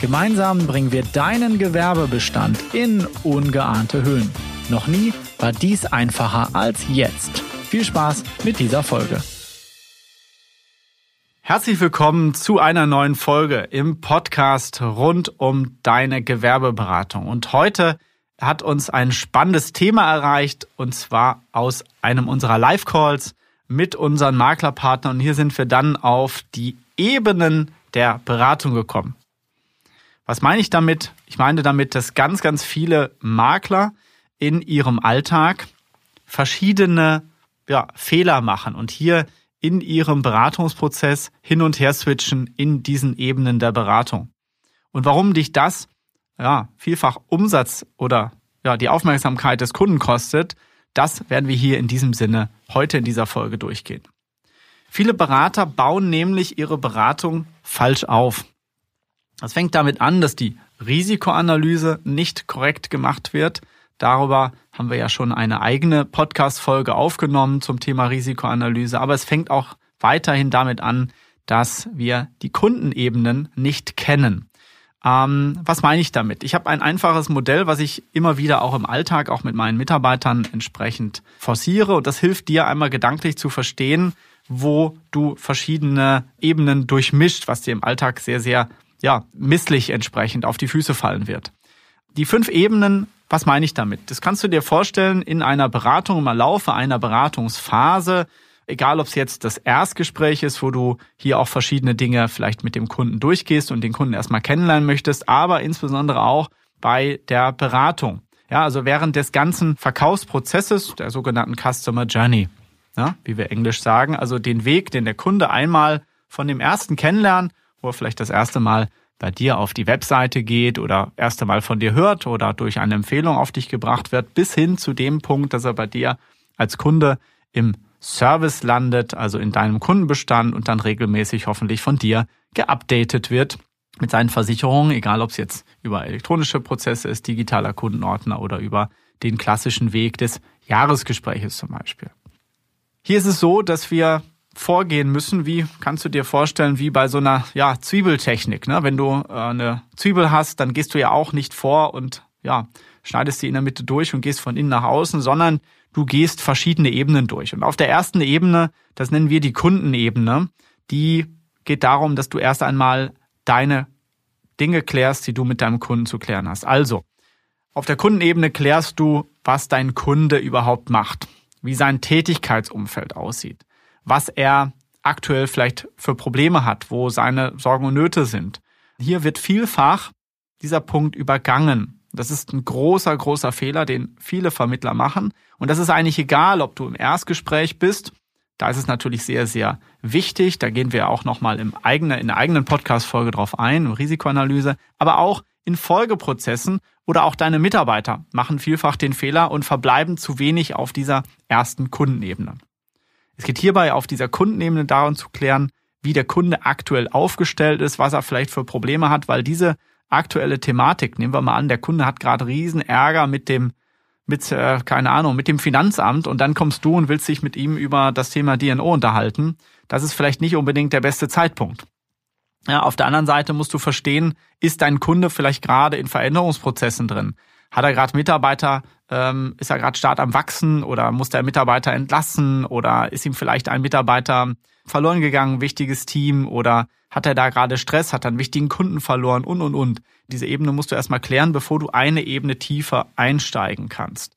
Gemeinsam bringen wir deinen Gewerbebestand in ungeahnte Höhen. Noch nie war dies einfacher als jetzt. Viel Spaß mit dieser Folge. Herzlich willkommen zu einer neuen Folge im Podcast rund um deine Gewerbeberatung. Und heute hat uns ein spannendes Thema erreicht und zwar aus einem unserer Live-Calls mit unseren Maklerpartnern. Und hier sind wir dann auf die Ebenen der Beratung gekommen. Was meine ich damit? Ich meine damit, dass ganz, ganz viele Makler in ihrem Alltag verschiedene ja, Fehler machen und hier in ihrem Beratungsprozess hin und her switchen in diesen Ebenen der Beratung. Und warum dich das ja, vielfach Umsatz oder ja, die Aufmerksamkeit des Kunden kostet, das werden wir hier in diesem Sinne heute in dieser Folge durchgehen. Viele Berater bauen nämlich ihre Beratung falsch auf. Das fängt damit an, dass die Risikoanalyse nicht korrekt gemacht wird. Darüber haben wir ja schon eine eigene Podcast-Folge aufgenommen zum Thema Risikoanalyse. Aber es fängt auch weiterhin damit an, dass wir die Kundenebenen nicht kennen. Ähm, was meine ich damit? Ich habe ein einfaches Modell, was ich immer wieder auch im Alltag, auch mit meinen Mitarbeitern entsprechend forciere. Und das hilft dir einmal gedanklich zu verstehen, wo du verschiedene Ebenen durchmischt, was dir im Alltag sehr, sehr ja, misslich entsprechend auf die Füße fallen wird. Die fünf Ebenen, was meine ich damit? Das kannst du dir vorstellen in einer Beratung, im Laufe einer Beratungsphase, egal ob es jetzt das Erstgespräch ist, wo du hier auch verschiedene Dinge vielleicht mit dem Kunden durchgehst und den Kunden erstmal kennenlernen möchtest, aber insbesondere auch bei der Beratung. Ja, also während des ganzen Verkaufsprozesses, der sogenannten Customer Journey, ja, wie wir Englisch sagen, also den Weg, den der Kunde einmal von dem ersten Kennenlernen wo er vielleicht das erste Mal bei dir auf die Webseite geht oder erste Mal von dir hört oder durch eine Empfehlung auf dich gebracht wird, bis hin zu dem Punkt, dass er bei dir als Kunde im Service landet, also in deinem Kundenbestand und dann regelmäßig hoffentlich von dir geupdatet wird mit seinen Versicherungen, egal ob es jetzt über elektronische Prozesse ist, digitaler Kundenordner oder über den klassischen Weg des Jahresgespräches zum Beispiel. Hier ist es so, dass wir vorgehen müssen, wie kannst du dir vorstellen, wie bei so einer ja, Zwiebeltechnik. Ne? Wenn du äh, eine Zwiebel hast, dann gehst du ja auch nicht vor und ja, schneidest sie in der Mitte durch und gehst von innen nach außen, sondern du gehst verschiedene Ebenen durch. Und auf der ersten Ebene, das nennen wir die Kundenebene, die geht darum, dass du erst einmal deine Dinge klärst, die du mit deinem Kunden zu klären hast. Also, auf der Kundenebene klärst du, was dein Kunde überhaupt macht, wie sein Tätigkeitsumfeld aussieht was er aktuell vielleicht für Probleme hat, wo seine Sorgen und Nöte sind. Hier wird vielfach dieser Punkt übergangen. Das ist ein großer, großer Fehler, den viele Vermittler machen. Und das ist eigentlich egal, ob du im Erstgespräch bist. Da ist es natürlich sehr, sehr wichtig. Da gehen wir auch nochmal in der eigenen Podcast-Folge drauf ein, Risikoanalyse. Aber auch in Folgeprozessen oder auch deine Mitarbeiter machen vielfach den Fehler und verbleiben zu wenig auf dieser ersten Kundenebene. Es geht hierbei auf dieser Kundenebene darum zu klären, wie der Kunde aktuell aufgestellt ist, was er vielleicht für Probleme hat, weil diese aktuelle Thematik, nehmen wir mal an, der Kunde hat gerade riesen Ärger mit dem, mit, äh, keine Ahnung, mit dem Finanzamt und dann kommst du und willst dich mit ihm über das Thema DNO unterhalten. Das ist vielleicht nicht unbedingt der beste Zeitpunkt. Ja, auf der anderen Seite musst du verstehen, ist dein Kunde vielleicht gerade in Veränderungsprozessen drin? Hat er gerade Mitarbeiter, ähm, ist er gerade stark am Wachsen oder muss der Mitarbeiter entlassen oder ist ihm vielleicht ein Mitarbeiter verloren gegangen, wichtiges Team oder hat er da gerade Stress, hat er einen wichtigen Kunden verloren und, und, und. Diese Ebene musst du erstmal klären, bevor du eine Ebene tiefer einsteigen kannst.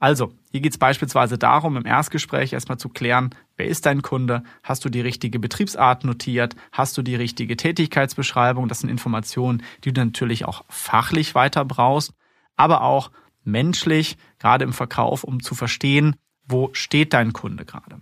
Also, hier geht es beispielsweise darum, im Erstgespräch erstmal zu klären, wer ist dein Kunde, hast du die richtige Betriebsart notiert, hast du die richtige Tätigkeitsbeschreibung, das sind Informationen, die du natürlich auch fachlich weiter brauchst aber auch menschlich, gerade im Verkauf, um zu verstehen, wo steht dein Kunde gerade.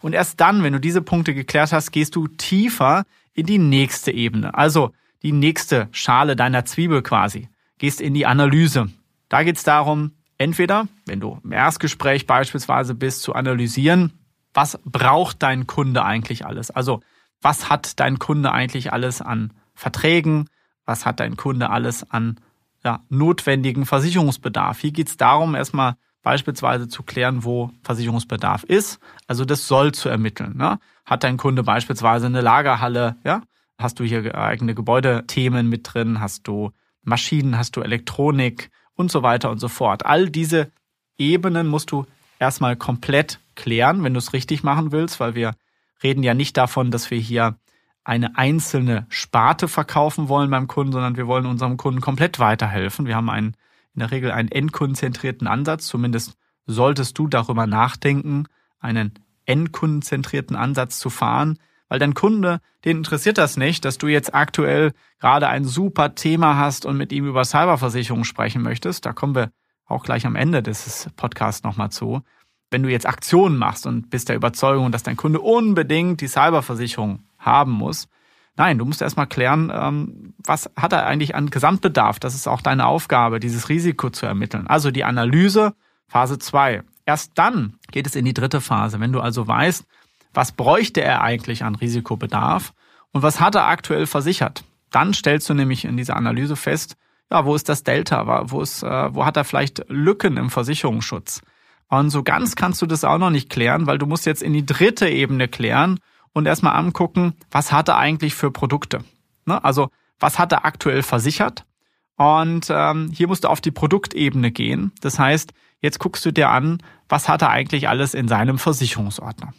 Und erst dann, wenn du diese Punkte geklärt hast, gehst du tiefer in die nächste Ebene, also die nächste Schale deiner Zwiebel quasi. gehst in die Analyse. Da geht es darum, entweder, wenn du im Erstgespräch beispielsweise bist, zu analysieren, was braucht dein Kunde eigentlich alles? Also, was hat dein Kunde eigentlich alles an Verträgen? Was hat dein Kunde alles an ja, notwendigen Versicherungsbedarf? Hier geht es darum, erstmal beispielsweise zu klären, wo Versicherungsbedarf ist. Also das soll zu ermitteln. Ne? Hat dein Kunde beispielsweise eine Lagerhalle? Ja? Hast du hier eigene Gebäudethemen mit drin? Hast du Maschinen? Hast du Elektronik? Und so weiter und so fort. All diese Ebenen musst du erstmal komplett klären, wenn du es richtig machen willst, weil wir reden ja nicht davon, dass wir hier eine einzelne Sparte verkaufen wollen beim Kunden, sondern wir wollen unserem Kunden komplett weiterhelfen. Wir haben einen in der Regel einen endkundenzentrierten Ansatz. Zumindest solltest du darüber nachdenken, einen endkundenzentrierten Ansatz zu fahren, weil dein Kunde, den interessiert das nicht, dass du jetzt aktuell gerade ein super Thema hast und mit ihm über Cyberversicherung sprechen möchtest. Da kommen wir auch gleich am Ende des Podcasts nochmal zu. Wenn du jetzt Aktionen machst und bist der Überzeugung, dass dein Kunde unbedingt die Cyberversicherung haben muss, Nein, du musst erstmal klären, ähm, was hat er eigentlich an Gesamtbedarf? Das ist auch deine Aufgabe, dieses Risiko zu ermitteln. Also die Analyse, Phase zwei. Erst dann geht es in die dritte Phase. Wenn du also weißt, was bräuchte er eigentlich an Risikobedarf und was hat er aktuell versichert, dann stellst du nämlich in dieser Analyse fest, ja, wo ist das Delta? Wo, ist, äh, wo hat er vielleicht Lücken im Versicherungsschutz? Und so ganz kannst du das auch noch nicht klären, weil du musst jetzt in die dritte Ebene klären und erstmal angucken, was hat er eigentlich für Produkte. Ne? Also was hat er aktuell versichert? Und ähm, hier musst du auf die Produktebene gehen. Das heißt, jetzt guckst du dir an, was hat er eigentlich alles in seinem Versicherungsordner.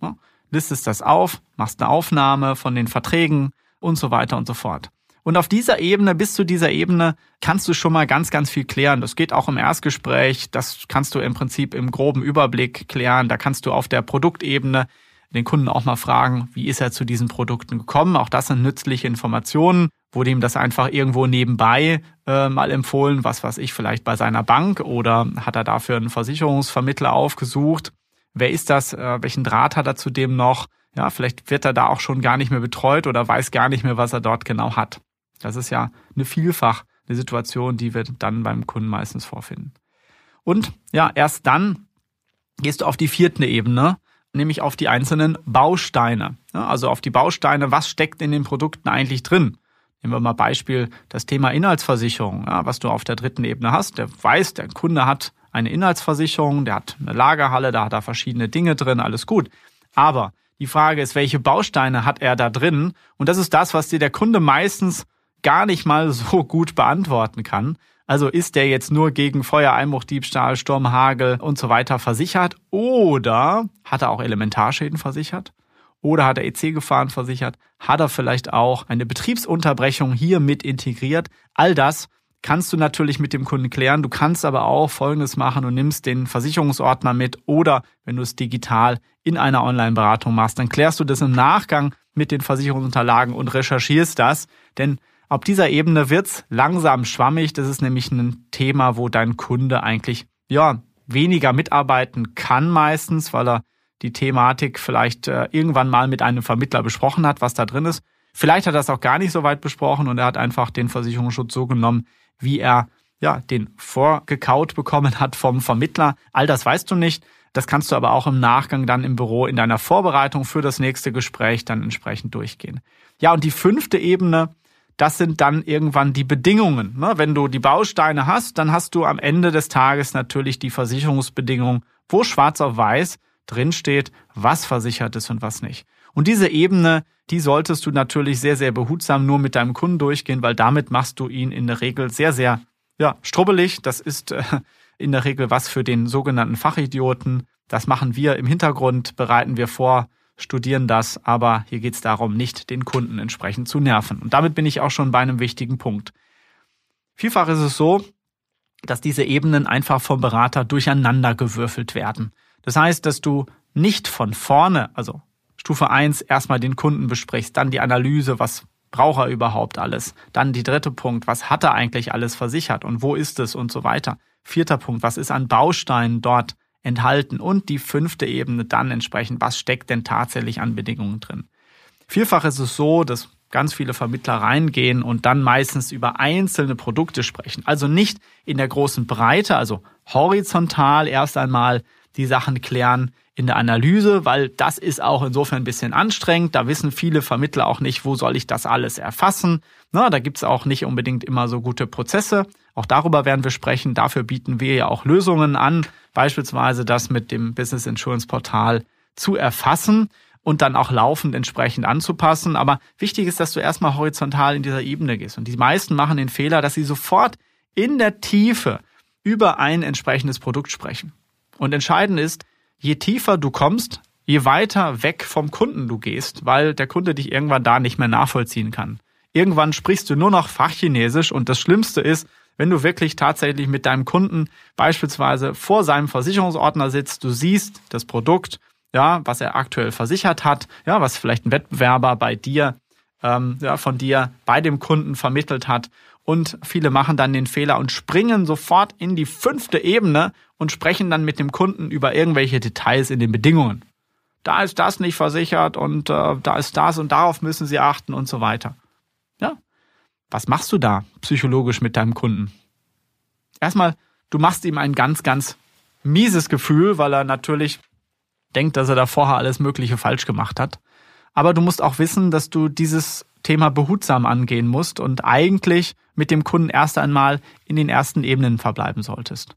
Ne? Listest das auf, machst eine Aufnahme von den Verträgen und so weiter und so fort. Und auf dieser Ebene, bis zu dieser Ebene, kannst du schon mal ganz, ganz viel klären. Das geht auch im Erstgespräch. Das kannst du im Prinzip im groben Überblick klären. Da kannst du auf der Produktebene den Kunden auch mal fragen, wie ist er zu diesen Produkten gekommen. Auch das sind nützliche Informationen. Wurde ihm das einfach irgendwo nebenbei äh, mal empfohlen, was weiß ich, vielleicht bei seiner Bank oder hat er dafür einen Versicherungsvermittler aufgesucht? Wer ist das? Äh, welchen Draht hat er zu dem noch? Ja, vielleicht wird er da auch schon gar nicht mehr betreut oder weiß gar nicht mehr, was er dort genau hat. Das ist ja eine vielfach eine Situation, die wir dann beim Kunden meistens vorfinden. Und ja, erst dann gehst du auf die vierte Ebene, nämlich auf die einzelnen Bausteine. Also auf die Bausteine, was steckt in den Produkten eigentlich drin? Nehmen wir mal Beispiel das Thema Inhaltsversicherung, was du auf der dritten Ebene hast. Der weiß, der Kunde hat eine Inhaltsversicherung, der hat eine Lagerhalle, da hat er verschiedene Dinge drin, alles gut. Aber die Frage ist, welche Bausteine hat er da drin? Und das ist das, was dir der Kunde meistens gar nicht mal so gut beantworten kann. Also ist der jetzt nur gegen Feuer, Einbruch, Diebstahl, Sturm, Hagel und so weiter versichert oder hat er auch Elementarschäden versichert? Oder hat er EC-Gefahren versichert? Hat er vielleicht auch eine Betriebsunterbrechung hier mit integriert? All das kannst du natürlich mit dem Kunden klären. Du kannst aber auch Folgendes machen und nimmst den Versicherungsordner mit oder wenn du es digital in einer Online-Beratung machst, dann klärst du das im Nachgang mit den Versicherungsunterlagen und recherchierst das. Denn auf dieser Ebene wird's langsam schwammig. Das ist nämlich ein Thema, wo dein Kunde eigentlich ja weniger mitarbeiten kann meistens, weil er die Thematik vielleicht äh, irgendwann mal mit einem Vermittler besprochen hat, was da drin ist. Vielleicht hat er das auch gar nicht so weit besprochen und er hat einfach den Versicherungsschutz so genommen, wie er ja den vorgekaut bekommen hat vom Vermittler. All das weißt du nicht. Das kannst du aber auch im Nachgang dann im Büro in deiner Vorbereitung für das nächste Gespräch dann entsprechend durchgehen. Ja, und die fünfte Ebene, das sind dann irgendwann die Bedingungen. Ne? Wenn du die Bausteine hast, dann hast du am Ende des Tages natürlich die Versicherungsbedingungen, wo schwarz auf weiß drinsteht, was versichert ist und was nicht. Und diese Ebene, die solltest du natürlich sehr, sehr behutsam nur mit deinem Kunden durchgehen, weil damit machst du ihn in der Regel sehr, sehr ja, strubbelig. Das ist äh, in der Regel was für den sogenannten Fachidioten. Das machen wir im Hintergrund, bereiten wir vor, studieren das, aber hier geht es darum, nicht den Kunden entsprechend zu nerven. Und damit bin ich auch schon bei einem wichtigen Punkt. Vielfach ist es so, dass diese Ebenen einfach vom Berater durcheinander gewürfelt werden. Das heißt, dass du nicht von vorne, also Stufe eins erstmal den Kunden besprichst, dann die Analyse, was braucht er überhaupt alles, dann die dritte Punkt, was hat er eigentlich alles versichert und wo ist es und so weiter. Vierter Punkt, was ist an Bausteinen dort enthalten und die fünfte Ebene dann entsprechend, was steckt denn tatsächlich an Bedingungen drin. Vielfach ist es so, das ganz viele Vermittler reingehen und dann meistens über einzelne Produkte sprechen. Also nicht in der großen Breite, also horizontal erst einmal die Sachen klären in der Analyse, weil das ist auch insofern ein bisschen anstrengend. Da wissen viele Vermittler auch nicht, wo soll ich das alles erfassen. Na, da gibt's auch nicht unbedingt immer so gute Prozesse. Auch darüber werden wir sprechen. Dafür bieten wir ja auch Lösungen an, beispielsweise das mit dem Business Insurance Portal zu erfassen und dann auch laufend entsprechend anzupassen. Aber wichtig ist, dass du erstmal horizontal in dieser Ebene gehst. Und die meisten machen den Fehler, dass sie sofort in der Tiefe über ein entsprechendes Produkt sprechen. Und entscheidend ist, je tiefer du kommst, je weiter weg vom Kunden du gehst, weil der Kunde dich irgendwann da nicht mehr nachvollziehen kann. Irgendwann sprichst du nur noch Fachchinesisch und das Schlimmste ist, wenn du wirklich tatsächlich mit deinem Kunden beispielsweise vor seinem Versicherungsordner sitzt, du siehst das Produkt, ja, was er aktuell versichert hat, ja, was vielleicht ein Wettbewerber bei dir, ähm, ja, von dir bei dem Kunden vermittelt hat. Und viele machen dann den Fehler und springen sofort in die fünfte Ebene und sprechen dann mit dem Kunden über irgendwelche Details in den Bedingungen. Da ist das nicht versichert und äh, da ist das und darauf müssen Sie achten und so weiter. Ja. Was machst du da psychologisch mit deinem Kunden? Erstmal, du machst ihm ein ganz, ganz mieses Gefühl, weil er natürlich denkt, dass er da vorher alles Mögliche falsch gemacht hat. Aber du musst auch wissen, dass du dieses Thema behutsam angehen musst und eigentlich mit dem Kunden erst einmal in den ersten Ebenen verbleiben solltest.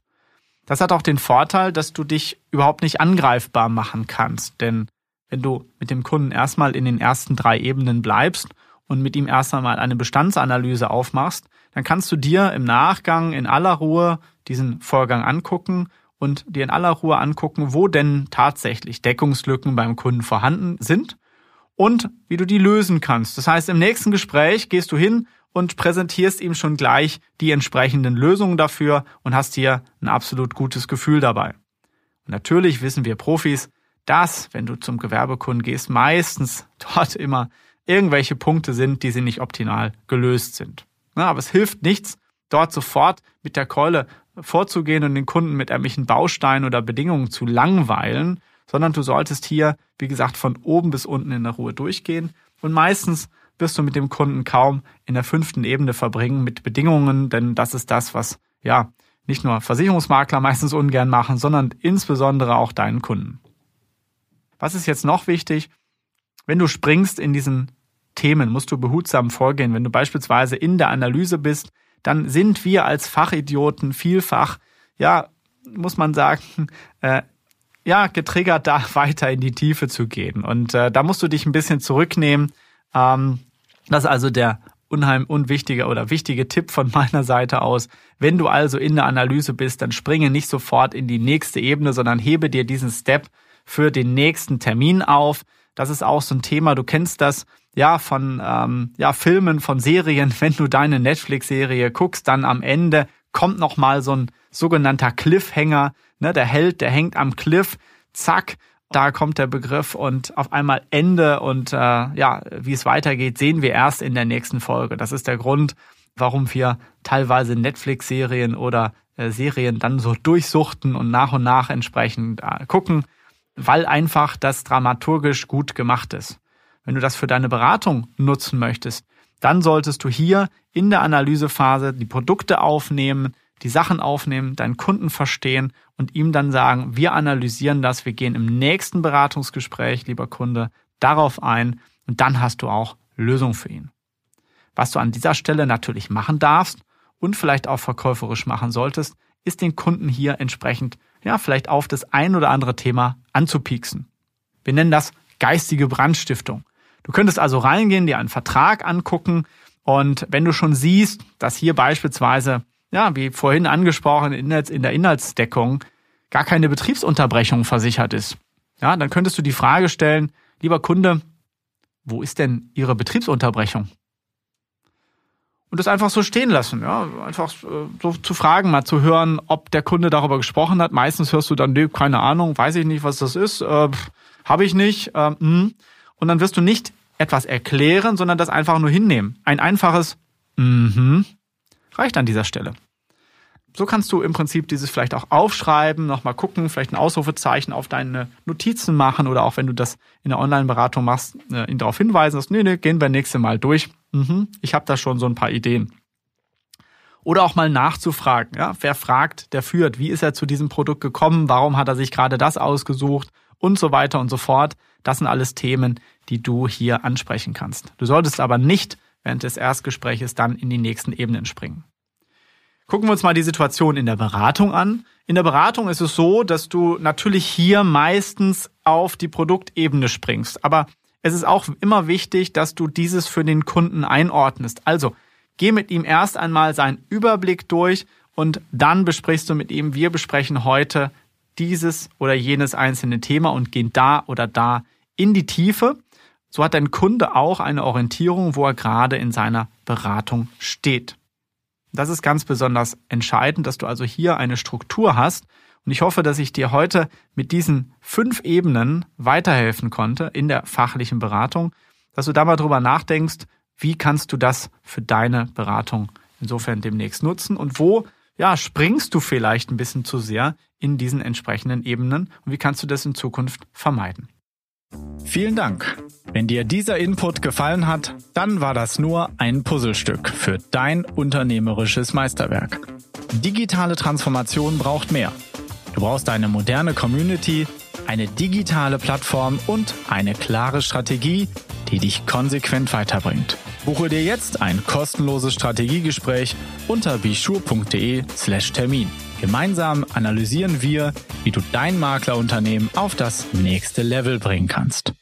Das hat auch den Vorteil, dass du dich überhaupt nicht angreifbar machen kannst, denn wenn du mit dem Kunden erstmal in den ersten drei Ebenen bleibst und mit ihm erst einmal eine Bestandsanalyse aufmachst, dann kannst du dir im Nachgang in aller Ruhe diesen Vorgang angucken und dir in aller Ruhe angucken, wo denn tatsächlich Deckungslücken beim Kunden vorhanden sind und wie du die lösen kannst. Das heißt, im nächsten Gespräch gehst du hin und präsentierst ihm schon gleich die entsprechenden Lösungen dafür und hast hier ein absolut gutes Gefühl dabei. Und natürlich wissen wir Profis, dass, wenn du zum Gewerbekunden gehst, meistens dort immer irgendwelche Punkte sind, die sie nicht optimal gelöst sind. Aber es hilft nichts, dort sofort mit der Keule vorzugehen und den Kunden mit irgendwelchen Bausteinen oder Bedingungen zu langweilen, sondern du solltest hier, wie gesagt, von oben bis unten in der Ruhe durchgehen. Und meistens wirst du mit dem Kunden kaum in der fünften Ebene verbringen mit Bedingungen, denn das ist das, was ja nicht nur Versicherungsmakler meistens ungern machen, sondern insbesondere auch deinen Kunden. Was ist jetzt noch wichtig? Wenn du springst in diesen Themen, musst du behutsam vorgehen. Wenn du beispielsweise in der Analyse bist, dann sind wir als Fachidioten vielfach, ja, muss man sagen, äh, ja, getriggert, da weiter in die Tiefe zu gehen. Und äh, da musst du dich ein bisschen zurücknehmen. Ähm, das ist also der unheim unwichtige oder wichtige Tipp von meiner Seite aus. Wenn du also in der Analyse bist, dann springe nicht sofort in die nächste Ebene, sondern hebe dir diesen Step für den nächsten Termin auf. Das ist auch so ein Thema. Du kennst das ja von ähm, ja Filmen, von Serien. Wenn du deine Netflix-Serie guckst, dann am Ende kommt noch mal so ein sogenannter Cliffhanger. Ne, der Held, der hängt am Cliff. Zack, da kommt der Begriff und auf einmal Ende und äh, ja, wie es weitergeht, sehen wir erst in der nächsten Folge. Das ist der Grund, warum wir teilweise Netflix-Serien oder äh, Serien dann so durchsuchten und nach und nach entsprechend äh, gucken, weil einfach das dramaturgisch gut gemacht ist. Wenn du das für deine Beratung nutzen möchtest, dann solltest du hier in der Analysephase die Produkte aufnehmen, die Sachen aufnehmen, deinen Kunden verstehen und ihm dann sagen, wir analysieren das, wir gehen im nächsten Beratungsgespräch, lieber Kunde, darauf ein und dann hast du auch Lösung für ihn. Was du an dieser Stelle natürlich machen darfst und vielleicht auch verkäuferisch machen solltest, ist den Kunden hier entsprechend, ja, vielleicht auf das ein oder andere Thema anzupieksen. Wir nennen das geistige Brandstiftung. Du könntest also reingehen, dir einen Vertrag angucken und wenn du schon siehst, dass hier beispielsweise ja, wie vorhin angesprochen, in der Inhaltsdeckung gar keine Betriebsunterbrechung versichert ist. Ja, dann könntest du die Frage stellen, lieber Kunde, wo ist denn Ihre Betriebsunterbrechung? Und das einfach so stehen lassen, ja, einfach äh, so zu fragen, mal zu hören, ob der Kunde darüber gesprochen hat. Meistens hörst du dann, nee, keine Ahnung, weiß ich nicht, was das ist, äh, habe ich nicht. Äh, hm. Und dann wirst du nicht etwas erklären, sondern das einfach nur hinnehmen. Ein einfaches Mhm reicht an dieser Stelle. so kannst du im Prinzip dieses vielleicht auch aufschreiben, nochmal gucken, vielleicht ein Ausrufezeichen auf deine Notizen machen oder auch wenn du das in der Online-Beratung machst, äh, ihn darauf hinweisen, dass, nee, nee, gehen wir nächste Mal durch. Mhm, ich habe da schon so ein paar Ideen. Oder auch mal nachzufragen, ja, wer fragt, der führt, wie ist er zu diesem Produkt gekommen, warum hat er sich gerade das ausgesucht und so weiter und so fort. Das sind alles Themen, die du hier ansprechen kannst. Du solltest aber nicht während des Erstgespräches dann in die nächsten Ebenen springen. Gucken wir uns mal die Situation in der Beratung an. In der Beratung ist es so, dass du natürlich hier meistens auf die Produktebene springst. Aber es ist auch immer wichtig, dass du dieses für den Kunden einordnest. Also geh mit ihm erst einmal seinen Überblick durch und dann besprichst du mit ihm, wir besprechen heute dieses oder jenes einzelne Thema und gehen da oder da in die Tiefe. So hat dein Kunde auch eine Orientierung, wo er gerade in seiner Beratung steht. Das ist ganz besonders entscheidend, dass du also hier eine Struktur hast. Und ich hoffe, dass ich dir heute mit diesen fünf Ebenen weiterhelfen konnte in der fachlichen Beratung, dass du da mal drüber nachdenkst, wie kannst du das für deine Beratung insofern demnächst nutzen und wo ja, springst du vielleicht ein bisschen zu sehr in diesen entsprechenden Ebenen und wie kannst du das in Zukunft vermeiden? Vielen Dank. Wenn dir dieser Input gefallen hat, dann war das nur ein Puzzlestück für dein unternehmerisches Meisterwerk. Digitale Transformation braucht mehr. Du brauchst eine moderne Community, eine digitale Plattform und eine klare Strategie, die dich konsequent weiterbringt. Buche dir jetzt ein kostenloses Strategiegespräch unter bischur.de/slash Termin. Gemeinsam analysieren wir, wie du dein Maklerunternehmen auf das nächste Level bringen kannst.